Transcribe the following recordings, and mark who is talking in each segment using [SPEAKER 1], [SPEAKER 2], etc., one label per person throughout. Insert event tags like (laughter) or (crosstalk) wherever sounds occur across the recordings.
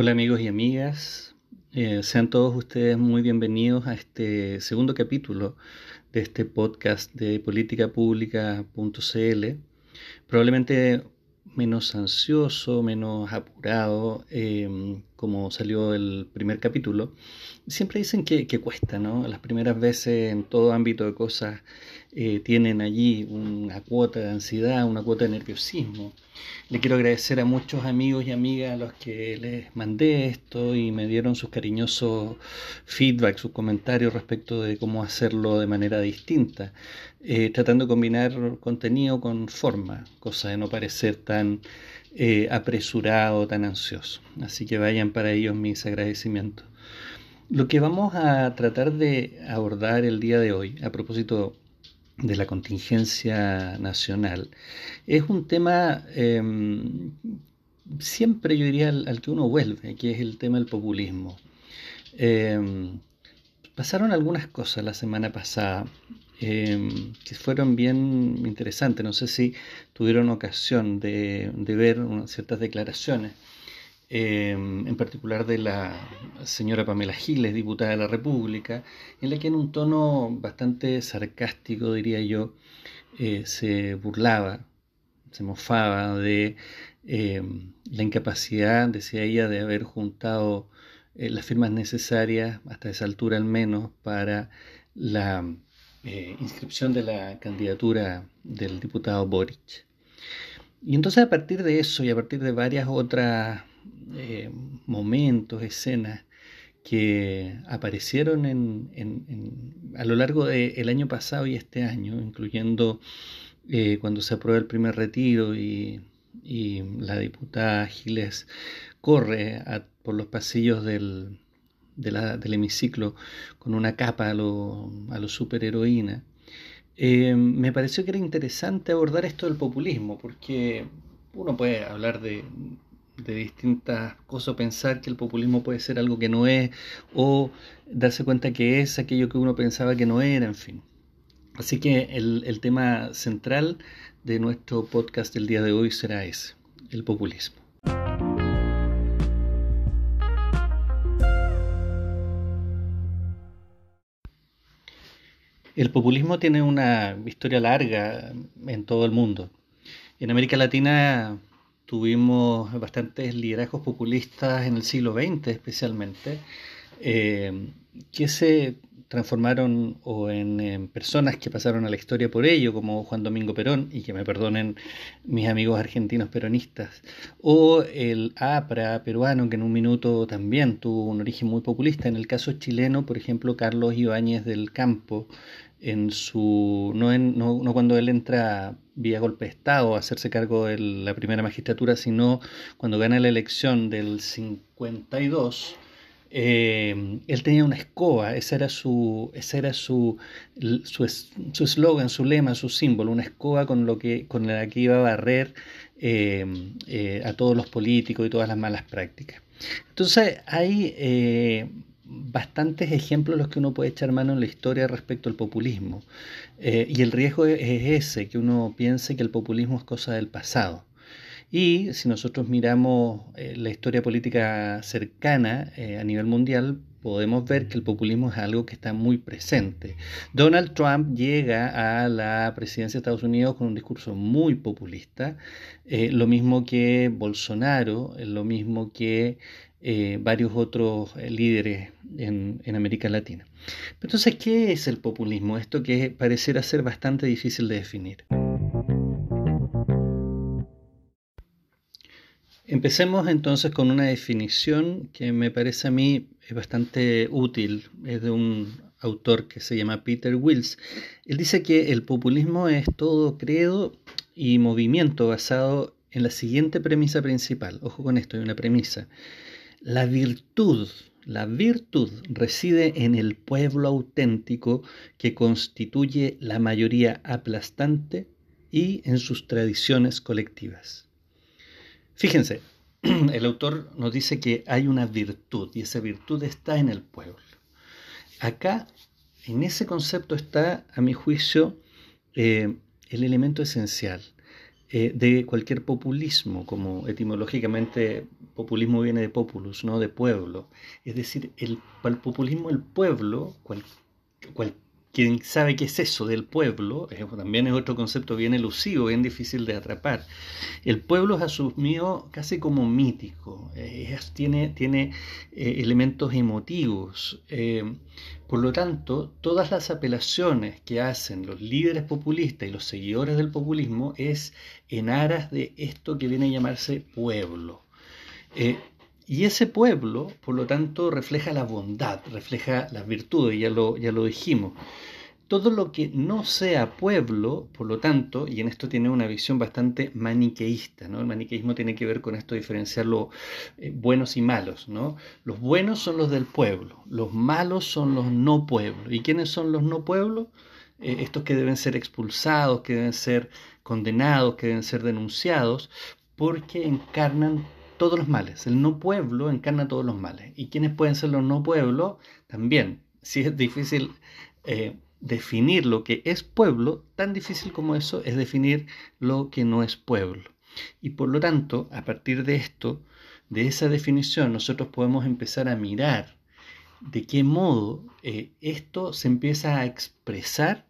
[SPEAKER 1] Hola amigos y amigas, eh, sean todos ustedes muy bienvenidos a este segundo capítulo de este podcast de políticapública.cl. Probablemente menos ansioso, menos apurado, em, como salió el primer capítulo. Siempre dicen que, cuesta, ¿no? Las primeras veces en todo ámbito de cosas eh, tienen allí una cuota de ansiedad, una cuota de nerviosismo. Le quiero agradecer a muchos amigos y amigas a los que les mandé esto y me dieron sus cariñosos feedback, sus comentarios respecto de cómo hacerlo de manera distinta, eh, tratando de combinar contenido con forma, cosa de no parecer tan eh, apresurado, tan ansioso. Así que vayan para ellos mis agradecimientos. Lo que vamos a tratar de abordar el día de hoy, a propósito de la contingencia nacional, es un tema em, siempre yo diría al, que uno vuelve, que es el tema del populismo. Em, pasaron algunas cosas la semana pasada em, que fueron bien interesantes. No sé si tuvieron ocasión de, de ver ciertas declaraciones Em, en particular de la señora Pamela Giles, diputada de la República, en la que en un tono bastante sarcástico, diría yo, eh, se burlaba, se mofaba de em, la incapacidad, decía ella, de haber juntado eh, las firmas necesarias, hasta esa altura al menos, para la eh, inscripción de la candidatura del diputado Boric. Y entonces a partir de eso y a partir de varias otras eh, momentos, escenas que aparecieron en, a lo largo del año pasado y este año, incluyendo eh, cuando se aprueba el primer retiro y, la diputada Giles corre por los pasillos del, del, hemiciclo con una capa a lo, a lo superheroína. Eh, me pareció que era interesante abordar esto del populismo, porque uno puede hablar de, de distintas cosas, pensar que el populismo puede ser algo que no es, o darse cuenta que es aquello que uno pensaba que no era, en fin. Así que el, el tema central de nuestro podcast del día de hoy será ese, el populismo. El populismo tiene una historia larga en todo el mundo. En América Latina tuvimos bastantes liderazgos populistas en el siglo XX especialmente, eh, que se transformaron o en, personas que pasaron a la historia por ello, como Juan Domingo Perón, y que me perdonen mis amigos argentinos peronistas, o el APRA peruano, que en un minuto también tuvo un origen muy populista. En el caso chileno, por ejemplo, Carlos Ibáñez del Campo, en su no, en, no, no, cuando él entra vía golpe de Estado a hacerse cargo de la primera magistratura, sino cuando gana la elección del 52, eh, él tenía una escoba, ese era su ese era su eslogan, su, lema, su símbolo, una escoba con lo que con la que iba a barrer eh, eh, a todos los políticos y todas las malas prácticas. Entonces hay bastantes ejemplos los que uno puede echar mano en la historia respecto al populismo. Eh, y el riesgo es ese, que uno piense que el populismo es cosa del pasado. Y si nosotros miramos eh, la historia política cercana eh, a nivel mundial, podemos ver que el populismo es algo que está muy presente. Donald Trump llega a la presidencia de Estados Unidos con un discurso muy populista, lo mismo que Bolsonaro, lo mismo que eh, varios otros eh, líderes en, América Latina. Entonces, ¿qué es el populismo? Esto que pareciera ser bastante difícil de definir. Empecemos entonces con una definición que me parece a mí bastante útil. Es de un autor que se llama Peter Wills. Él dice que el populismo es todo credo y movimiento basado en la siguiente premisa principal. Ojo con esto, hay una premisa. La virtud, la virtud reside en el pueblo auténtico que constituye la mayoría aplastante y en sus tradiciones colectivas. Fíjense, (clears throat) el autor nos dice que hay una virtud y esa virtud está en el pueblo. Acá, en ese concepto está, a mi juicio, eh, el elemento esencial. Eh, de cualquier populismo, como etimológicamente populismo viene de populus, no de pueblo. Es decir, el, el populismo, el pueblo, cual, quien sabe qué es eso del pueblo, también es otro concepto bien elusivo, bien difícil de atrapar. El pueblo es asumido casi como mítico, tiene, tiene eh, elementos emotivos. Eh, por lo tanto, todas las apelaciones que hacen los líderes populistas y los seguidores del populismo es en aras de esto que viene a llamarse pueblo. Y ese pueblo, por lo tanto, refleja la bondad, refleja las virtudes, ya lo, ya lo dijimos. Todo lo que no sea pueblo, por lo tanto, y en esto tiene una visión bastante maniqueísta, ¿no? El maniqueísmo tiene que ver con esto diferenciar los eh, buenos y malos, ¿no? Los buenos son los del pueblo, los malos son los no pueblos. ¿Y quiénes son los no pueblos? Eh, estos que deben ser expulsados, que deben ser condenados, que deben ser denunciados, porque encarnan todos los males. El no pueblo encarna todos los males. ¿Y quiénes pueden ser los no pueblos? También, si es difícil eh, definir lo que es pueblo, tan difícil como eso es definir lo que no es pueblo. Y por lo tanto, a partir de esto, de esa definición, nosotros podemos empezar a mirar de qué modo eh, esto se empieza a expresar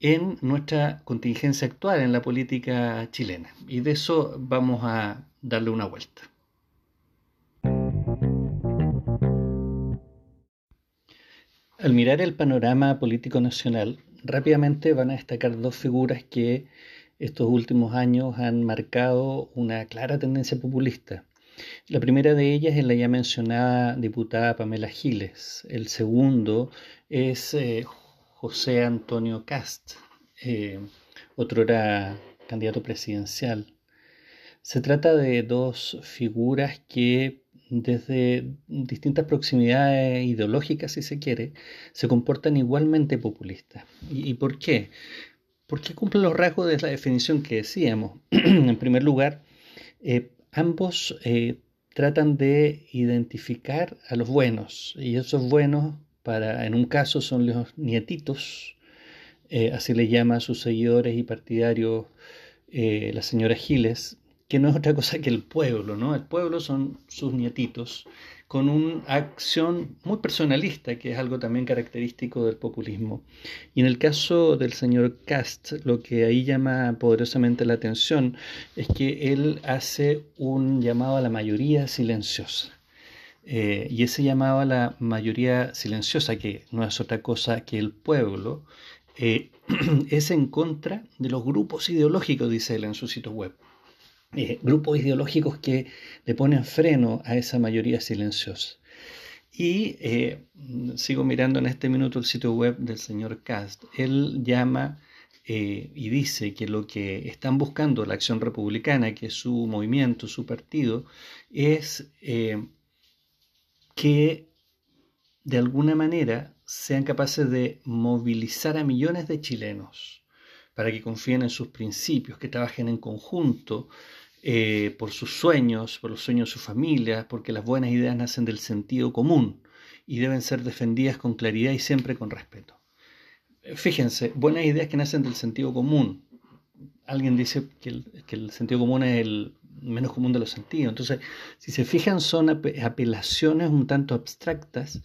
[SPEAKER 1] en nuestra contingencia actual, en la política chilena. Y de eso vamos a darle una vuelta. Al mirar el panorama político nacional, rápidamente van a destacar dos figuras que estos últimos años han marcado una clara tendencia populista. La primera de ellas es la ya mencionada diputada Pamela Giles. El segundo es eh, José Antonio Cast, eh, otro era candidato presidencial. Se trata de dos figuras que desde distintas proximidades ideológicas, si se quiere, se comportan igualmente populistas. ¿Y, por qué? Porque cumplen los rasgos de la definición que decíamos. (clears throat) en primer lugar, eh, ambos eh, tratan de identificar a los buenos, y esos buenos, para, en un caso, son los nietitos, eh, así le llama a sus seguidores y partidarios la señora Giles, que no es otra cosa que el pueblo, ¿no? El pueblo son sus nietitos, con una acción muy personalista, que es algo también característico del populismo. Y en el caso del señor Cast, lo que ahí llama poderosamente la atención es que él hace un llamado a la mayoría silenciosa. Eh, y ese llamado a la mayoría silenciosa, que no es otra cosa que el pueblo, eh, (clears throat) es en contra de los grupos ideológicos, dice él en su sitio web. Eh, grupos ideológicos que le ponen freno a esa mayoría silenciosa. Y eh, sigo mirando en este minuto el sitio web del señor Cast. Él llama eh, y dice que lo que están buscando la acción republicana, que es su movimiento, su partido, es que de alguna manera sean capaces de movilizar a millones de chilenos para que confíen en sus principios, que trabajen en conjunto eh, por sus sueños, por los sueños de su familia, porque las buenas ideas nacen del sentido común y deben ser defendidas con claridad y siempre con respeto. Fíjense, buenas ideas que nacen del sentido común. Alguien dice que el, sentido común es el menos común de los sentidos. Entonces, si se fijan, son apelaciones un tanto abstractas,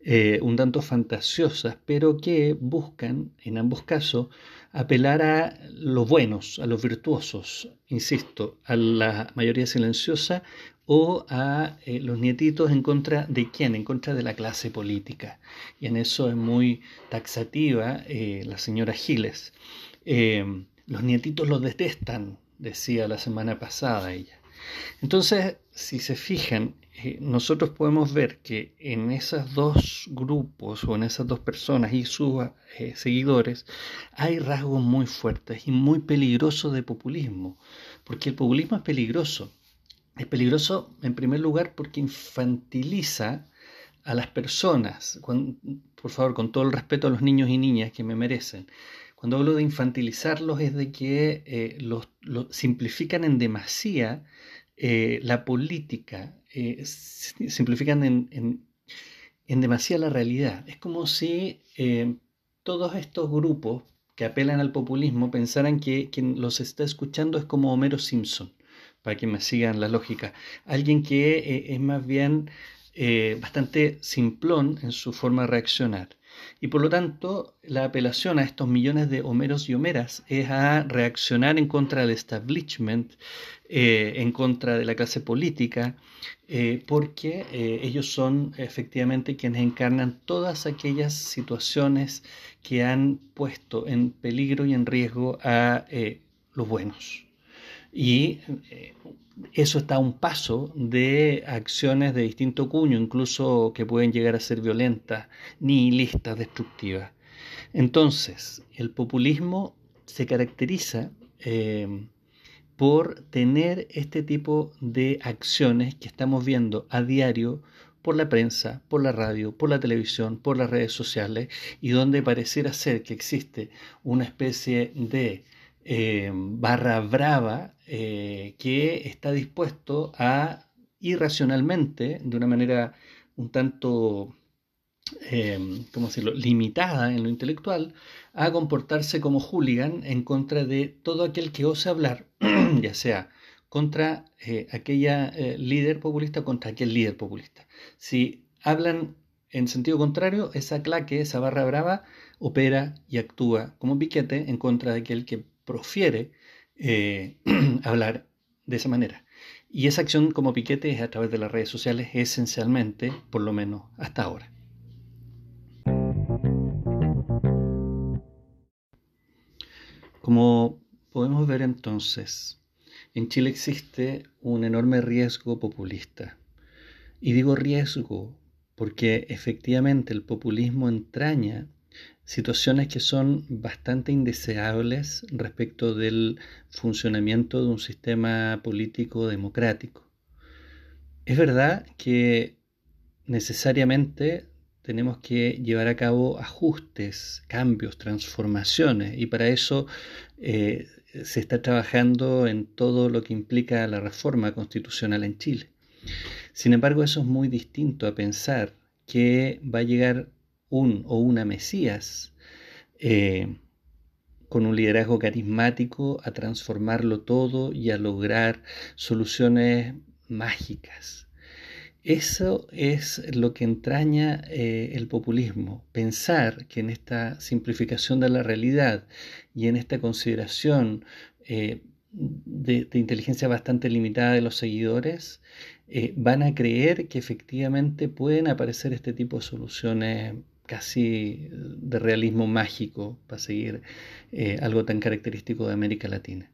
[SPEAKER 1] eh, un tanto fantasiosas, pero que buscan, en ambos casos, apelar a los buenos, a los virtuosos, insisto, a la mayoría silenciosa o a eh, los nietitos en contra de quién, en contra de la clase política. Y en eso es muy taxativa eh, la señora Giles. Eh, los nietitos los detestan, decía la semana pasada ella. Entonces, si se fijan, eh, nosotros podemos ver que en esos dos grupos o en esas dos personas y sus eh, seguidores hay rasgos muy fuertes y muy peligrosos de populismo, porque el populismo es peligroso. Es peligroso en primer lugar porque infantiliza a las personas, por favor, con todo el respeto a los niños y niñas que me merecen. Cuando hablo de infantilizarlos es de que eh, los, simplifican en demasía la política eh, simplifican en, en, en, demasiada la realidad. Es como si eh, todos estos grupos que apelan al populismo pensaran que quien los está escuchando es como Homero Simpson, para que me sigan la lógica. Alguien que eh, es más bien eh, bastante simplón en su forma de reaccionar. Y por lo tanto, la apelación a estos millones de Homeros y Homeras es a reaccionar en contra del establishment, eh, en contra de la clase política, porque ellos son efectivamente quienes encarnan todas aquellas situaciones que han puesto en peligro y en riesgo a los buenos. Y eh, eso está a un paso de acciones de distinto cuño, incluso que pueden llegar a ser violentas, nihilistas, destructivas. Entonces, el populismo se caracteriza eh, por tener este tipo de acciones que estamos viendo a diario por la prensa, por la radio, por la televisión, por las redes sociales, y donde pareciera ser que existe una especie de eh, barra brava eh, que está dispuesto a irracionalmente, de una manera un tanto, eh, ¿cómo decirlo?, limitada en lo intelectual, a comportarse como hooligan en contra de todo aquel que ose hablar, (clears throat) ya sea contra aquella líder populista o contra aquel líder populista. Si hablan en sentido contrario, esa claque, esa barra brava, opera y actúa como piquete en contra de aquel que profiere eh, (clears throat) hablar de esa manera. Y esa acción como piquete es a través de las redes sociales esencialmente, por lo menos hasta ahora. Como podemos ver entonces, en Chile existe un enorme riesgo populista. Y digo riesgo porque efectivamente el populismo entraña situaciones que son bastante indeseables respecto del funcionamiento de un sistema político democrático. Es verdad que necesariamente tenemos que llevar a cabo ajustes, cambios, transformaciones, y para eso eh, se está trabajando en todo lo que implica la reforma constitucional en Chile. Sin embargo, eso es muy distinto a pensar que va a llegar un o una Mesías eh, con un liderazgo carismático a transformarlo todo y a lograr soluciones mágicas. Eso es lo que entraña eh, el populismo, pensar que en esta simplificación de la realidad y en esta consideración eh, de, inteligencia bastante limitada de los seguidores, van a creer que efectivamente pueden aparecer este tipo de soluciones casi de realismo mágico, para seguir eh, algo tan característico de América Latina.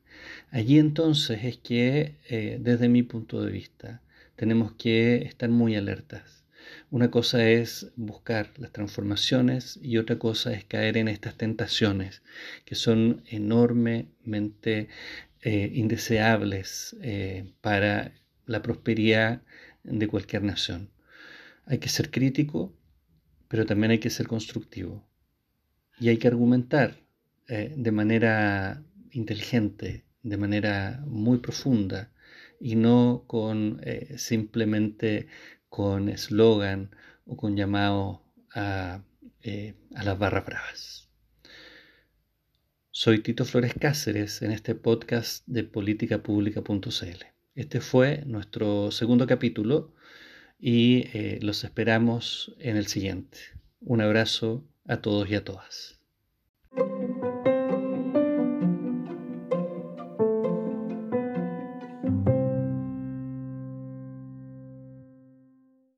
[SPEAKER 1] Allí entonces es que, eh, desde mi punto de vista, tenemos que estar muy alertas. Una cosa es buscar las transformaciones y otra cosa es caer en estas tentaciones que son enormemente eh, indeseables para la prosperidad de cualquier nación. Hay que ser crítico, pero también hay que ser constructivo y hay que argumentar eh, de manera inteligente, de manera muy profunda y no con eh, simplemente con eslogan o con llamado a, eh, a las barras bravas. Soy Tito Flores Cáceres en este podcast de políticapública.cl. Este fue nuestro segundo capítulo y eh, los esperamos en el siguiente. Un abrazo a todos y a todas.